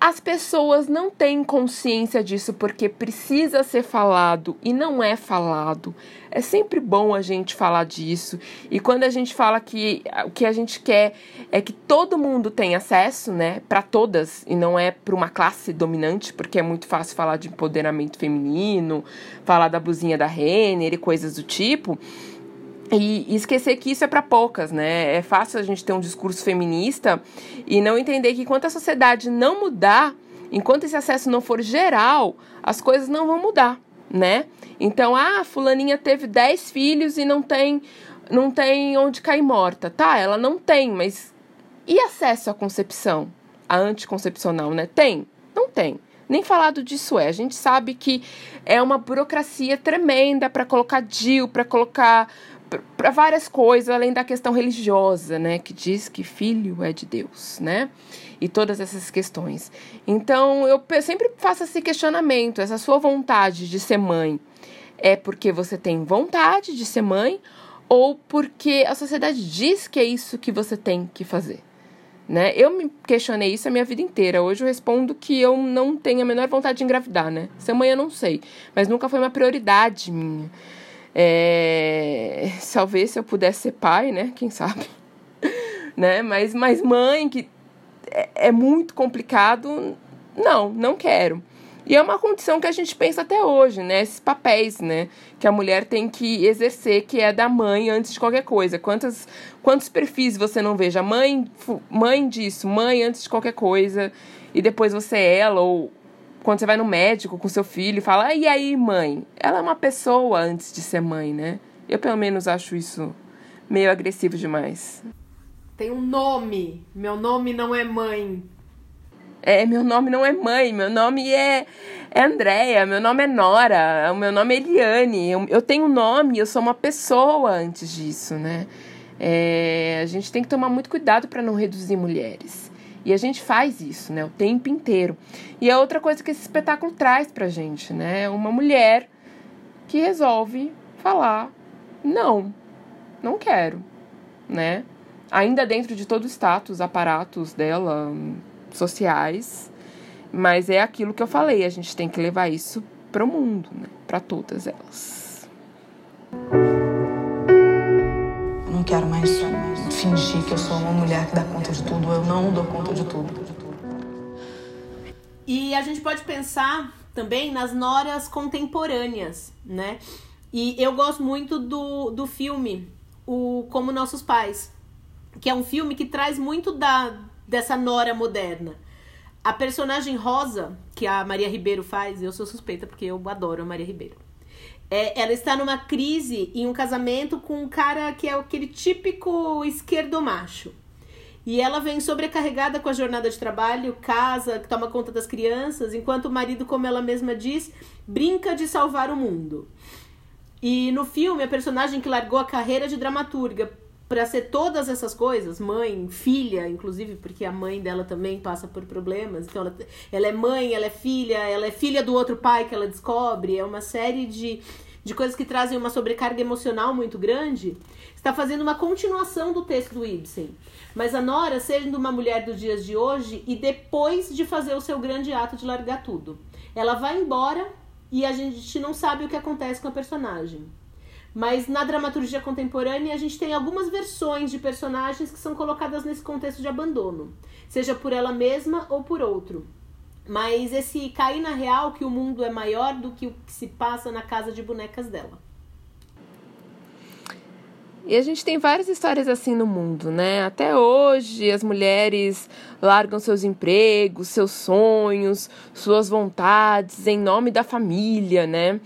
as pessoas não têm consciência disso porque precisa ser falado e não é falado. É sempre bom a gente falar disso. E quando a gente fala que o que a gente quer é que todo mundo tenha acesso, né, para todas e não é para uma classe dominante, porque é muito fácil falar de empoderamento feminino, falar da blusinha da Renner e coisas do tipo. E esquecer que isso é para poucas, né? É fácil a gente ter um discurso feminista e não entender que enquanto a sociedade não mudar, enquanto esse acesso não for geral, as coisas não vão mudar, né? Então, ah, fulaninha teve 10 filhos e não tem não tem onde cair morta. Tá, ela não tem, mas e acesso à concepção? A anticoncepcional, né? Tem? Não tem. Nem falado disso é. A gente sabe que é uma burocracia tremenda para colocar DIL, para colocar para várias coisas, além da questão religiosa, né, que diz que filho é de Deus, né? E todas essas questões. Então, eu sempre faço esse questionamento, essa sua vontade de ser mãe é porque você tem vontade de ser mãe ou porque a sociedade diz que é isso que você tem que fazer? Né? Eu me questionei isso a minha vida inteira. Hoje eu respondo que eu não tenho a menor vontade de engravidar, né? Ser mãe eu não sei, mas nunca foi uma prioridade minha. É, talvez se eu pudesse ser pai, né? Quem sabe? né? Mas, mas mãe, que é, é muito complicado, não, não quero. E é uma condição que a gente pensa até hoje, né? Esses papéis, né? Que a mulher tem que exercer, que é da mãe antes de qualquer coisa. Quantos, quantos perfis você não veja? Mãe, mãe disso, mãe antes de qualquer coisa. E depois você é ela, ou quando você vai no médico com seu filho e fala, ah, e aí, mãe? Ela é uma pessoa antes de ser mãe, né? Eu, pelo menos, acho isso meio agressivo demais. Tem um nome. Meu nome não é mãe. É, meu nome não é mãe, meu nome é, é Andréia, meu nome é Nora, o meu nome é Eliane. Eu, eu tenho um nome, eu sou uma pessoa antes disso, né? É, a gente tem que tomar muito cuidado para não reduzir mulheres. E a gente faz isso, né, o tempo inteiro. E é outra coisa que esse espetáculo traz pra gente, né? Uma mulher que resolve falar: "Não, não quero", né? Ainda dentro de todo o status, aparatos dela sociais, mas é aquilo que eu falei, a gente tem que levar isso para o mundo, né? Para todas elas. Fingir que eu sou uma mulher que dá conta de tudo. Eu não dou conta de tudo. E a gente pode pensar também nas noras contemporâneas, né? E eu gosto muito do, do filme o Como Nossos Pais, que é um filme que traz muito da dessa nora moderna. A personagem Rosa, que a Maria Ribeiro faz, eu sou suspeita porque eu adoro a Maria Ribeiro. É, ela está numa crise em um casamento com um cara que é aquele típico esquerdo macho. E ela vem sobrecarregada com a jornada de trabalho, casa, toma conta das crianças, enquanto o marido, como ela mesma diz, brinca de salvar o mundo. E no filme, a personagem que largou a carreira de dramaturga para ser todas essas coisas, mãe, filha, inclusive, porque a mãe dela também passa por problemas. Então, ela, ela é mãe, ela é filha, ela é filha do outro pai que ela descobre. É uma série de, de coisas que trazem uma sobrecarga emocional muito grande. Está fazendo uma continuação do texto do Ibsen. Mas a Nora, sendo uma mulher dos dias de hoje, e depois de fazer o seu grande ato de largar tudo, ela vai embora e a gente não sabe o que acontece com a personagem. Mas na dramaturgia contemporânea, a gente tem algumas versões de personagens que são colocadas nesse contexto de abandono, seja por ela mesma ou por outro. Mas esse cair na real que o mundo é maior do que o que se passa na casa de bonecas dela. E a gente tem várias histórias assim no mundo, né? Até hoje as mulheres largam seus empregos, seus sonhos, suas vontades em nome da família, né?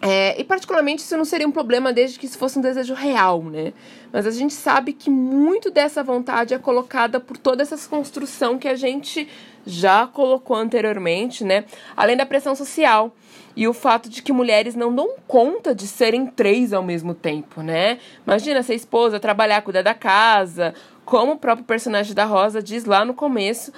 É, e particularmente isso não seria um problema desde que isso fosse um desejo real, né? Mas a gente sabe que muito dessa vontade é colocada por toda essa construção que a gente já colocou anteriormente, né? Além da pressão social e o fato de que mulheres não dão conta de serem três ao mesmo tempo, né? Imagina ser esposa, trabalhar, cuidar da casa, como o próprio personagem da Rosa diz lá no começo,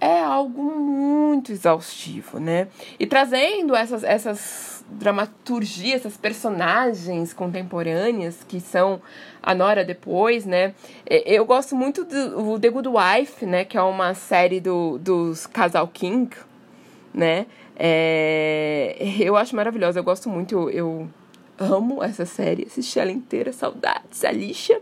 é algo muito exaustivo, né? E trazendo essas, essas dramaturgias, essas personagens contemporâneas que são a Nora depois, né? Eu gosto muito do The Good Wife, né? Que é uma série do, dos Casal King, né? É, eu acho maravilhosa, eu gosto muito, eu, eu amo essa série, assisti ela inteira, saudades, Alicia.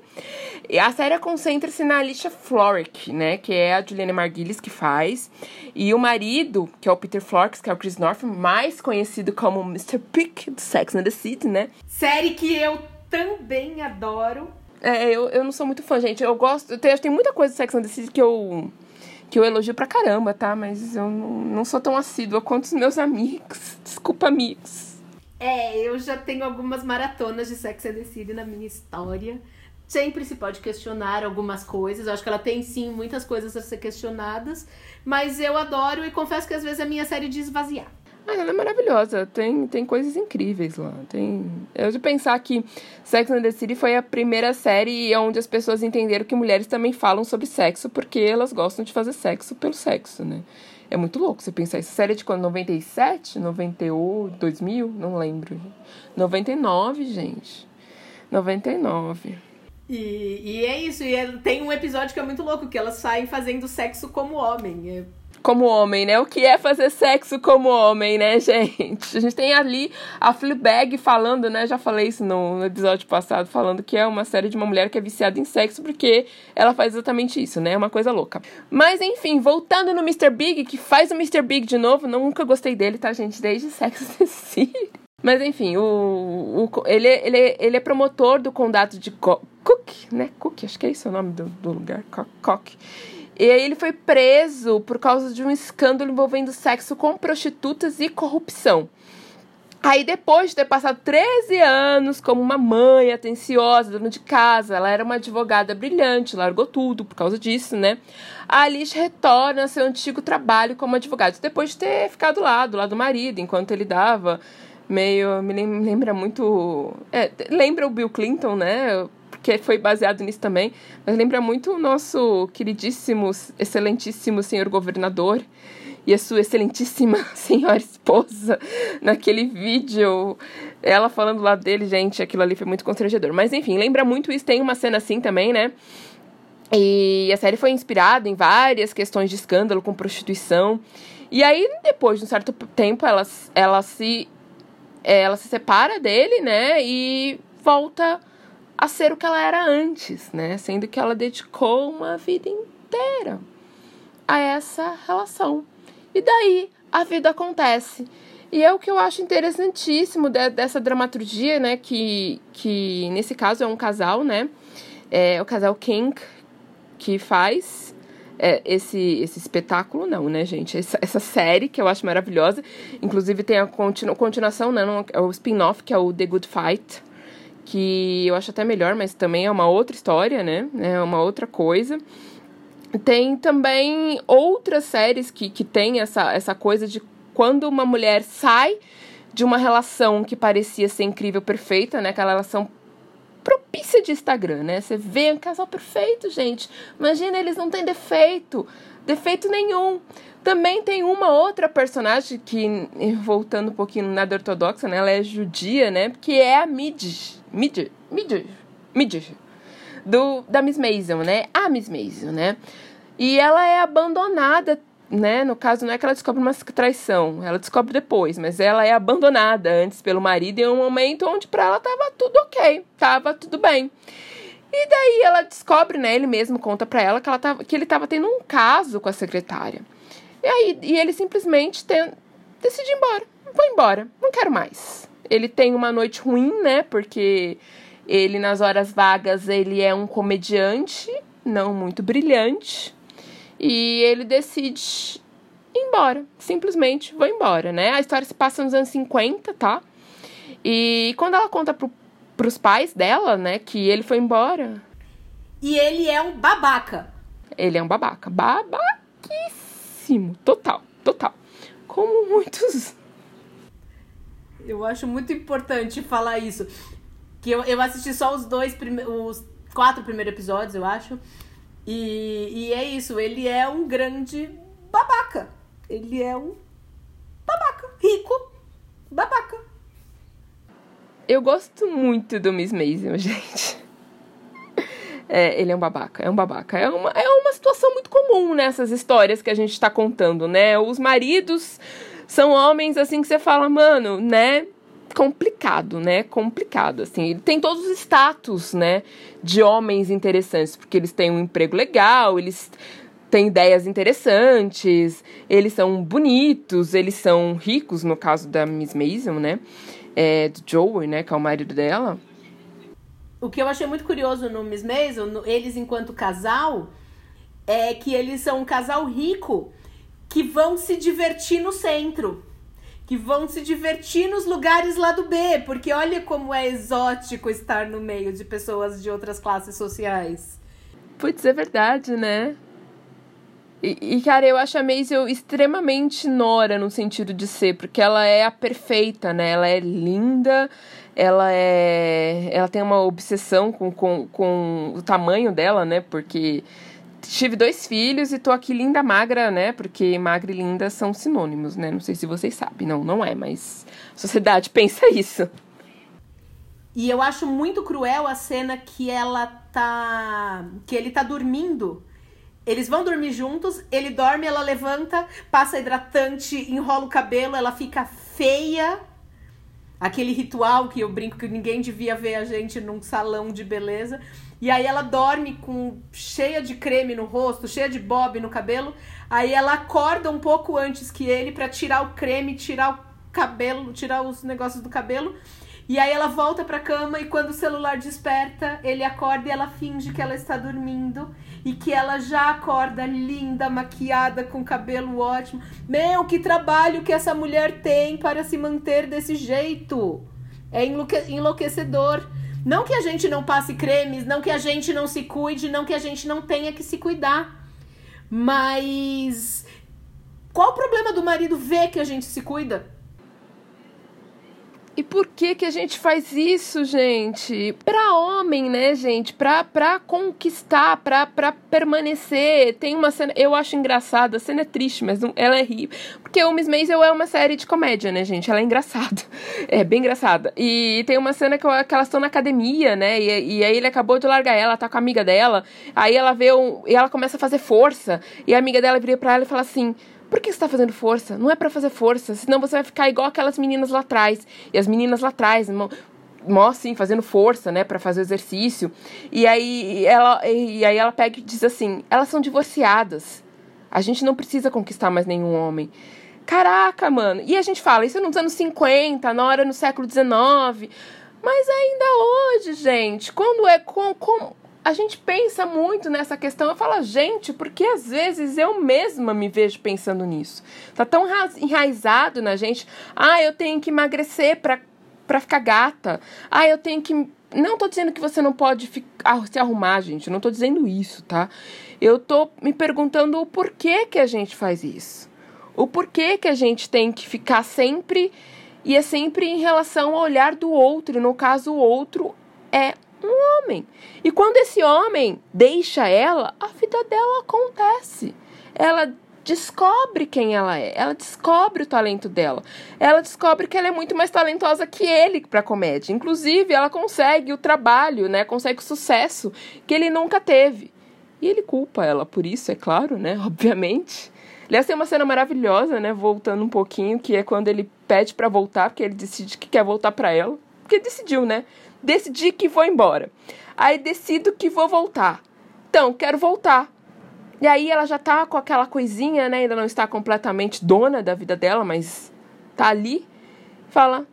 E a série concentra-se na Alicia Florrick, né, que é a Juliana Margulies que faz, e o marido, que é o Peter Florrick, que é o Chris North, mais conhecido como Mr. Pick do Sex and the City, né? Série que eu também adoro. É, eu, eu não sou muito fã, gente. Eu gosto, tem, tem muita coisa do Sex and the City que eu que eu elogio pra caramba, tá? Mas eu não, não sou tão assídua quanto os meus amigos. Desculpa, amigos. É, eu já tenho algumas maratonas de Sex and the City na minha história. Sempre se pode questionar algumas coisas. Eu acho que ela tem sim muitas coisas a ser questionadas. Mas eu adoro e confesso que às vezes a minha série de esvaziar. Ah, ela é maravilhosa. Tem, tem coisas incríveis lá. Tem... Eu de pensar que Sex and the City foi a primeira série onde as pessoas entenderam que mulheres também falam sobre sexo porque elas gostam de fazer sexo pelo sexo, né? É muito louco você pensar. Essa série é de quando? 97? 98? 2000? Não lembro. 99, gente. 99. E, e é isso. E é, tem um episódio que é muito louco, que elas saem fazendo sexo como homem. É como homem, né? O que é fazer sexo como homem, né, gente? A gente tem ali a Fleabag falando, né? Já falei isso no episódio passado, falando que é uma série de uma mulher que é viciada em sexo porque ela faz exatamente isso, né? É uma coisa louca. Mas enfim, voltando no Mr. Big, que faz o Mr. Big de novo, nunca gostei dele, tá, gente? Desde Sexo City. Mas enfim, o, o, ele, ele, ele é promotor do condado de Co Cook, né? Cook, acho que é esse o nome do, do lugar. Cook. E aí ele foi preso por causa de um escândalo envolvendo sexo com prostitutas e corrupção. Aí, depois de ter passado 13 anos como uma mãe atenciosa, dona de casa, ela era uma advogada brilhante, largou tudo por causa disso, né? A Alice retorna ao seu antigo trabalho como advogada, depois de ter ficado lá, do lado do marido, enquanto ele dava meio. Me lembra muito. É, lembra o Bill Clinton, né? Porque foi baseado nisso também. Mas lembra muito o nosso queridíssimo, excelentíssimo senhor governador e a sua excelentíssima senhora esposa naquele vídeo. Ela falando lá dele, gente, aquilo ali foi muito constrangedor. Mas enfim, lembra muito isso. Tem uma cena assim também, né? E a série foi inspirada em várias questões de escândalo com prostituição. E aí, depois de um certo tempo, ela, ela se ela se separa dele, né? E volta a ser o que ela era antes, né? Sendo que ela dedicou uma vida inteira a essa relação. E daí a vida acontece. E é o que eu acho interessantíssimo de, dessa dramaturgia, né? Que, que nesse caso é um casal, né? É o casal King que faz é, esse, esse espetáculo, não, né, gente? Essa, essa série que eu acho maravilhosa. Inclusive tem a continu, continuação, né? É o spin-off, que é o The Good Fight. Que eu acho até melhor, mas também é uma outra história, né? É uma outra coisa. Tem também outras séries que, que tem essa, essa coisa de quando uma mulher sai de uma relação que parecia ser incrível, perfeita, né? Aquela relação propícia de Instagram, né? Você vê um casal perfeito, gente. Imagina, eles não têm defeito, defeito nenhum. Também tem uma outra personagem que, voltando um pouquinho nada ortodoxa, né? Ela é judia, né? Que é a Mid, Mid, Mid, Mid, do, da Miss Mason, né? A Miss Mason, né? E ela é abandonada, né? No caso, não é que ela descobre uma traição, ela descobre depois, mas ela é abandonada antes pelo marido em um momento onde para ela tava tudo ok, tava tudo bem. E daí ela descobre, né? Ele mesmo conta pra ela que, ela tava, que ele tava tendo um caso com a secretária. E aí e ele simplesmente tem, decide ir embora. Vou embora, não quero mais. Ele tem uma noite ruim, né? Porque ele, nas horas vagas, ele é um comediante, não muito brilhante. E ele decide ir embora. Simplesmente vou embora, né? A história se passa nos anos 50, tá? E quando ela conta pro, pros pais dela, né, que ele foi embora. E ele é um babaca. Ele é um babaca. Babaquíssimo. Total, total. Como muitos. Eu acho muito importante falar isso. Que eu, eu assisti só os dois os quatro primeiros episódios, eu acho. E, e é isso, ele é um grande babaca. Ele é um babaca. Rico, babaca. Eu gosto muito do Miss Maisel, gente. É, ele é um babaca, é um babaca. É uma, é uma situação muito comum nessas histórias que a gente está contando, né? Os maridos são homens assim que você fala, mano, né? complicado, né? Complicado, assim. Ele tem todos os status, né? De homens interessantes, porque eles têm um emprego legal, eles têm ideias interessantes, eles são bonitos, eles são ricos, no caso da Miss Mason, né? É, do Joey, né? Que é o marido dela. O que eu achei muito curioso no Miss Mason, no, eles enquanto casal, é que eles são um casal rico que vão se divertir no centro que vão se divertir nos lugares lá do B, porque olha como é exótico estar no meio de pessoas de outras classes sociais. Putz, é verdade, né? E, e, cara, eu acho a Maisel extremamente nora no sentido de ser, porque ela é a perfeita, né? Ela é linda, ela é. Ela tem uma obsessão com, com, com o tamanho dela, né? Porque tive dois filhos e tô aqui linda magra, né? Porque magra e linda são sinônimos, né? Não sei se vocês sabem. Não, não é, mas a sociedade pensa isso. E eu acho muito cruel a cena que ela tá. que ele tá dormindo. Eles vão dormir juntos, ele dorme, ela levanta, passa hidratante, enrola o cabelo, ela fica feia. Aquele ritual que eu brinco que ninguém devia ver a gente num salão de beleza. E aí ela dorme com cheia de creme no rosto, cheia de bob no cabelo. Aí ela acorda um pouco antes que ele para tirar o creme, tirar o cabelo, tirar os negócios do cabelo. E aí ela volta pra cama e quando o celular desperta, ele acorda e ela finge que ela está dormindo e que ela já acorda linda, maquiada, com cabelo ótimo. Meu, que trabalho que essa mulher tem para se manter desse jeito. É enlouquecedor. Não que a gente não passe cremes, não que a gente não se cuide, não que a gente não tenha que se cuidar. Mas qual o problema do marido ver que a gente se cuida? E por que que a gente faz isso, gente? Pra homem, né, gente? Pra, pra conquistar, pra, pra permanecer. Tem uma cena, eu acho engraçada, a cena é triste, mas não, ela é ri. Porque o Miss Maisel é uma série de comédia, né, gente? Ela é engraçada. É bem engraçada. E tem uma cena que, que elas estão na academia, né? E, e aí ele acabou de largar ela, tá com a amiga dela. Aí ela vê um, e ela começa a fazer força. E a amiga dela vira pra ela e fala assim: por que você tá fazendo força? Não é para fazer força, senão você vai ficar igual aquelas meninas lá atrás. E as meninas lá atrás, mó assim, fazendo força, né, para fazer exercício. E aí ela e aí ela pega e diz assim: "Elas são divorciadas. A gente não precisa conquistar mais nenhum homem." Caraca, mano. E a gente fala isso nos anos 50, na hora no século 19. Mas ainda hoje, gente, quando é com, com a gente pensa muito nessa questão. Eu falo, gente, porque às vezes eu mesma me vejo pensando nisso. Tá tão enraizado na gente. Ah, eu tenho que emagrecer pra, pra ficar gata. Ah, eu tenho que. Não tô dizendo que você não pode ficar, se arrumar, gente. não tô dizendo isso, tá? Eu tô me perguntando o porquê que a gente faz isso. O porquê que a gente tem que ficar sempre. E é sempre em relação ao olhar do outro. No caso, o outro é um homem. E quando esse homem deixa ela, a vida dela acontece. Ela descobre quem ela é, ela descobre o talento dela. Ela descobre que ela é muito mais talentosa que ele para comédia. Inclusive, ela consegue o trabalho, né? Consegue o sucesso que ele nunca teve. E ele culpa ela por isso, é claro, né? Obviamente. Aliás, tem uma cena maravilhosa, né? Voltando um pouquinho, que é quando ele pede para voltar, porque ele decide que quer voltar para ela. Porque decidiu, né? Decidi que vou embora. Aí decido que vou voltar. Então, quero voltar. E aí ela já tá com aquela coisinha, né? Ainda não está completamente dona da vida dela, mas tá ali. Fala,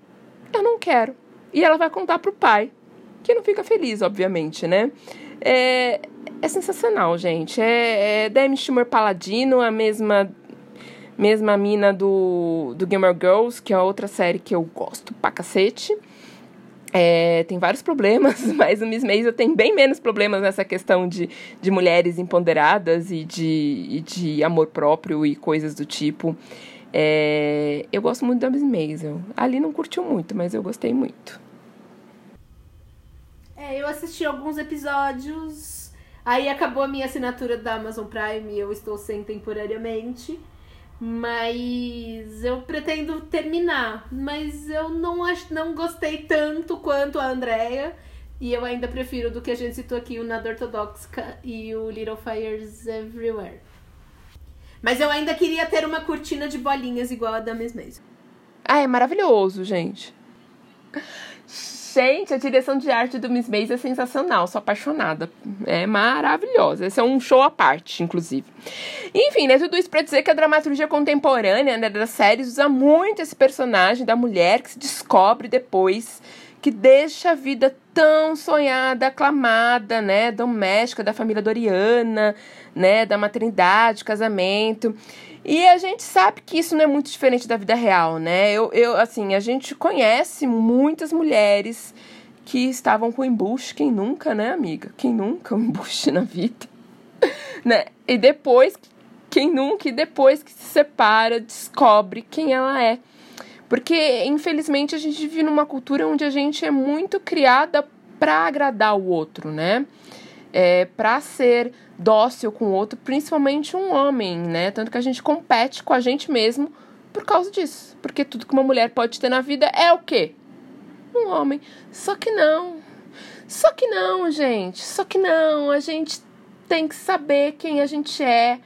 eu não quero. E ela vai contar pro pai, que não fica feliz, obviamente, né? É, é sensacional, gente. É, é Demi Schumer Paladino, a mesma mesma mina do, do Gamer Girls, que é outra série que eu gosto pra cacete. É, tem vários problemas, mas o Miss Maisel tem bem menos problemas nessa questão de, de mulheres empoderadas e de, e de amor próprio e coisas do tipo. É, eu gosto muito da Miss Maisel. Ali não curtiu muito, mas eu gostei muito. É, eu assisti alguns episódios, aí acabou a minha assinatura da Amazon Prime e eu estou sem temporariamente. Mas eu pretendo terminar. Mas eu não, acho, não gostei tanto quanto a Andrea. E eu ainda prefiro do que a gente citou aqui, o Nada Ortodoxa e o Little Fires Everywhere. Mas eu ainda queria ter uma cortina de bolinhas igual a da Miss. Ah, é maravilhoso, gente. Gente, a direção de arte do Miss Maisel é sensacional, sou apaixonada. É maravilhosa. Esse é um show à parte, inclusive. Enfim, né, tudo isso pra dizer que a dramaturgia contemporânea né, das séries usa muito esse personagem da mulher que se descobre depois, que deixa a vida tão sonhada, aclamada, né, doméstica, da família Doriana, né, da maternidade, casamento. E a gente sabe que isso não é muito diferente da vida real, né? Eu, eu assim, a gente conhece muitas mulheres que estavam com embuste, quem nunca, né, amiga? Quem nunca um embuste na vida? né? E depois, quem nunca, e depois que se separa, descobre quem ela é. Porque, infelizmente, a gente vive numa cultura onde a gente é muito criada para agradar o outro, né? É, para ser dócil com o outro, principalmente um homem, né? Tanto que a gente compete com a gente mesmo por causa disso. Porque tudo que uma mulher pode ter na vida é o quê? Um homem. Só que não. Só que não, gente. Só que não. A gente tem que saber quem a gente é,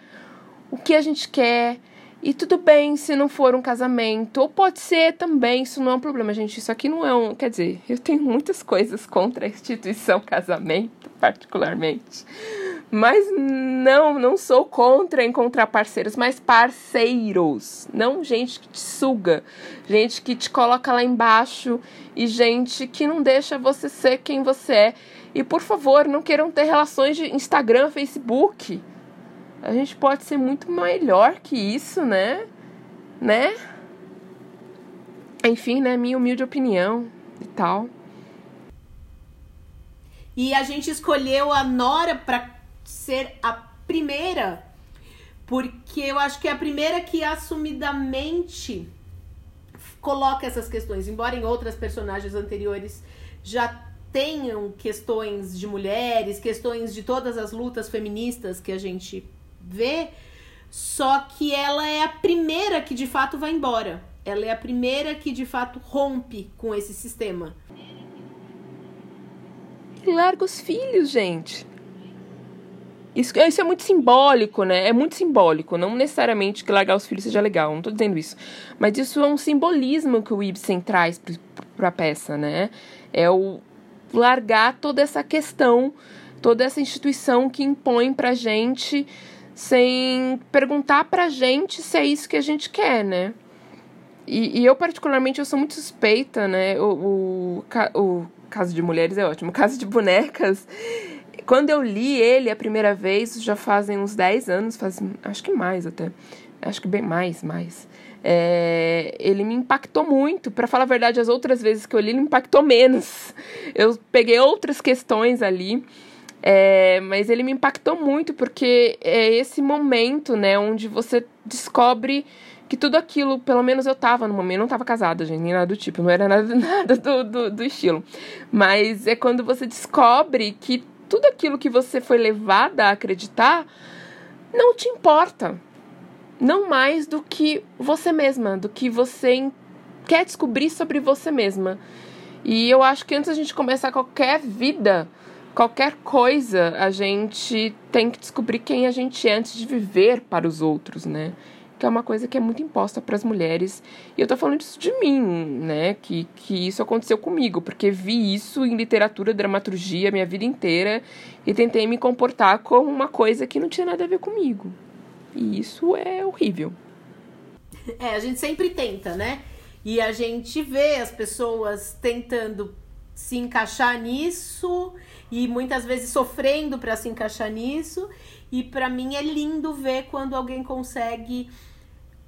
o que a gente quer. E tudo bem se não for um casamento. Ou pode ser também, isso não é um problema, gente. Isso aqui não é um. Quer dizer, eu tenho muitas coisas contra a instituição casamento, particularmente. Mas não, não sou contra encontrar parceiros, mas parceiros. Não gente que te suga, gente que te coloca lá embaixo e gente que não deixa você ser quem você é. E por favor, não queiram ter relações de Instagram, Facebook. A gente pode ser muito melhor que isso, né? Né? Enfim, né? Minha humilde opinião e tal. E a gente escolheu a Nora pra ser a primeira, porque eu acho que é a primeira que assumidamente coloca essas questões, embora em outras personagens anteriores já tenham questões de mulheres, questões de todas as lutas feministas que a gente vê, só que ela é a primeira que de fato vai embora. Ela é a primeira que de fato rompe com esse sistema. Larga os filhos, gente. Isso, isso é muito simbólico, né? É muito simbólico. Não necessariamente que largar os filhos seja legal, não tô dizendo isso. Mas isso é um simbolismo que o Ibsen traz para a peça, né? É o largar toda essa questão, toda essa instituição que impõe pra gente sem perguntar pra gente se é isso que a gente quer, né? E, e eu, particularmente, eu sou muito suspeita, né? O, o, o Caso de Mulheres é ótimo. O Caso de Bonecas quando eu li ele a primeira vez, já fazem uns 10 anos, faz, acho que mais até. Acho que bem mais, mais. É, ele me impactou muito. Para falar a verdade, as outras vezes que eu li, ele impactou menos. Eu peguei outras questões ali. É, mas ele me impactou muito porque é esse momento, né, onde você descobre que tudo aquilo, pelo menos eu tava no momento, não tava casada, gente, nem nada do tipo, não era nada, nada do, do, do estilo. Mas é quando você descobre que tudo aquilo que você foi levada a acreditar não te importa. Não mais do que você mesma, do que você quer descobrir sobre você mesma. E eu acho que antes a gente começar qualquer vida, qualquer coisa, a gente tem que descobrir quem a gente é antes de viver para os outros, né? Que é uma coisa que é muito imposta para as mulheres. E eu tô falando isso de mim, né? Que, que isso aconteceu comigo, porque vi isso em literatura, dramaturgia, minha vida inteira e tentei me comportar como uma coisa que não tinha nada a ver comigo. E isso é horrível. É, a gente sempre tenta, né? E a gente vê as pessoas tentando se encaixar nisso e muitas vezes sofrendo para se encaixar nisso. E para mim é lindo ver quando alguém consegue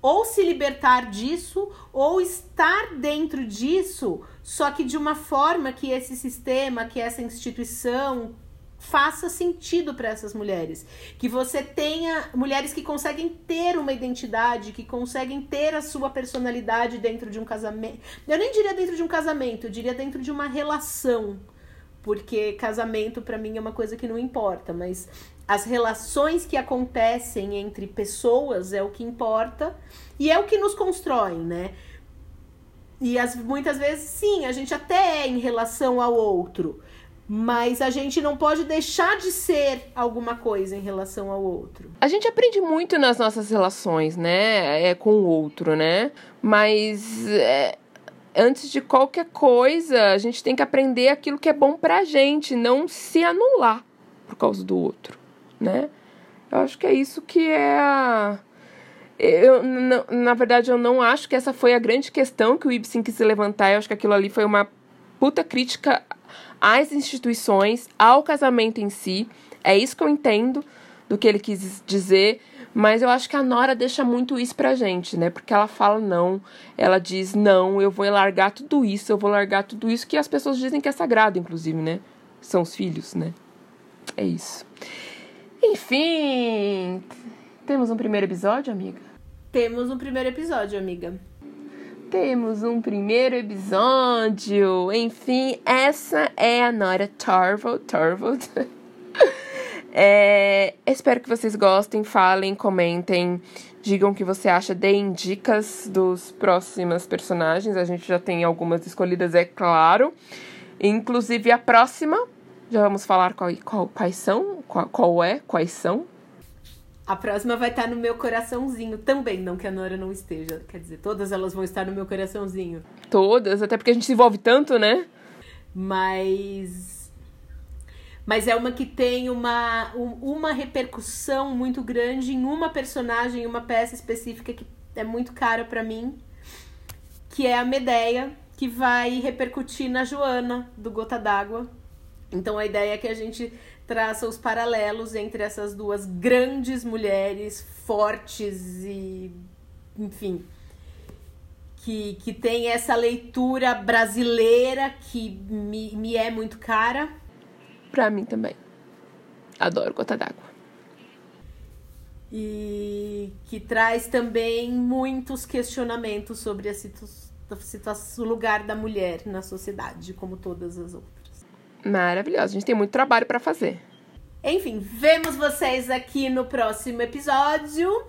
ou se libertar disso ou estar dentro disso, só que de uma forma que esse sistema, que essa instituição faça sentido para essas mulheres, que você tenha mulheres que conseguem ter uma identidade, que conseguem ter a sua personalidade dentro de um casamento. Eu nem diria dentro de um casamento, eu diria dentro de uma relação, porque casamento para mim é uma coisa que não importa, mas as relações que acontecem entre pessoas é o que importa e é o que nos constrói, né? E as, muitas vezes, sim, a gente até é em relação ao outro, mas a gente não pode deixar de ser alguma coisa em relação ao outro. A gente aprende muito nas nossas relações, né? É com o outro, né? Mas é, antes de qualquer coisa, a gente tem que aprender aquilo que é bom pra gente, não se anular por causa do outro né? Eu acho que é isso que é a. Eu, na verdade, eu não acho que essa foi a grande questão que o Ibsen quis levantar. Eu acho que aquilo ali foi uma puta crítica às instituições, ao casamento em si. É isso que eu entendo do que ele quis dizer. Mas eu acho que a Nora deixa muito isso pra gente, né? Porque ela fala não, ela diz não, eu vou largar tudo isso, eu vou largar tudo isso que as pessoas dizem que é sagrado, inclusive, né? São os filhos, né? É isso. Enfim, temos um primeiro episódio, amiga? Temos um primeiro episódio, amiga. Temos um primeiro episódio. Enfim, essa é a Nora Torvald. Torvald. é, espero que vocês gostem, falem, comentem, digam o que você acha, deem dicas dos próximos personagens. A gente já tem algumas escolhidas, é claro. Inclusive a próxima já vamos falar qual, qual, quais são? Qual, qual é? Quais são? A próxima vai estar no meu coraçãozinho também, não que a Nora não esteja. Quer dizer, todas elas vão estar no meu coraçãozinho. Todas, até porque a gente se envolve tanto, né? Mas. Mas é uma que tem uma, uma repercussão muito grande em uma personagem, uma peça específica que é muito cara para mim, que é a Medeia, que vai repercutir na Joana, do Gota d'Água então a ideia é que a gente traça os paralelos entre essas duas grandes mulheres fortes e enfim que, que tem essa leitura brasileira que me, me é muito cara. Pra mim também. Adoro Gota d'Água. E que traz também muitos questionamentos sobre a situação, o lugar da mulher na sociedade, como todas as outras. Maravilhoso. A gente tem muito trabalho para fazer. Enfim, vemos vocês aqui no próximo episódio.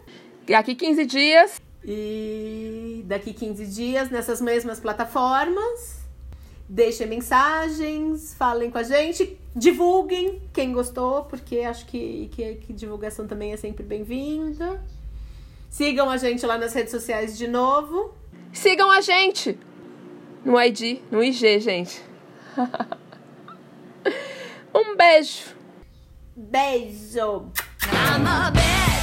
Daqui 15 dias. E daqui 15 dias nessas mesmas plataformas. Deixem mensagens, falem com a gente, divulguem quem gostou, porque acho que, que, que divulgação também é sempre bem-vinda. Sigam a gente lá nas redes sociais de novo. Sigam a gente no ID, no IG, gente. um beijo. Beijo. I'm a bad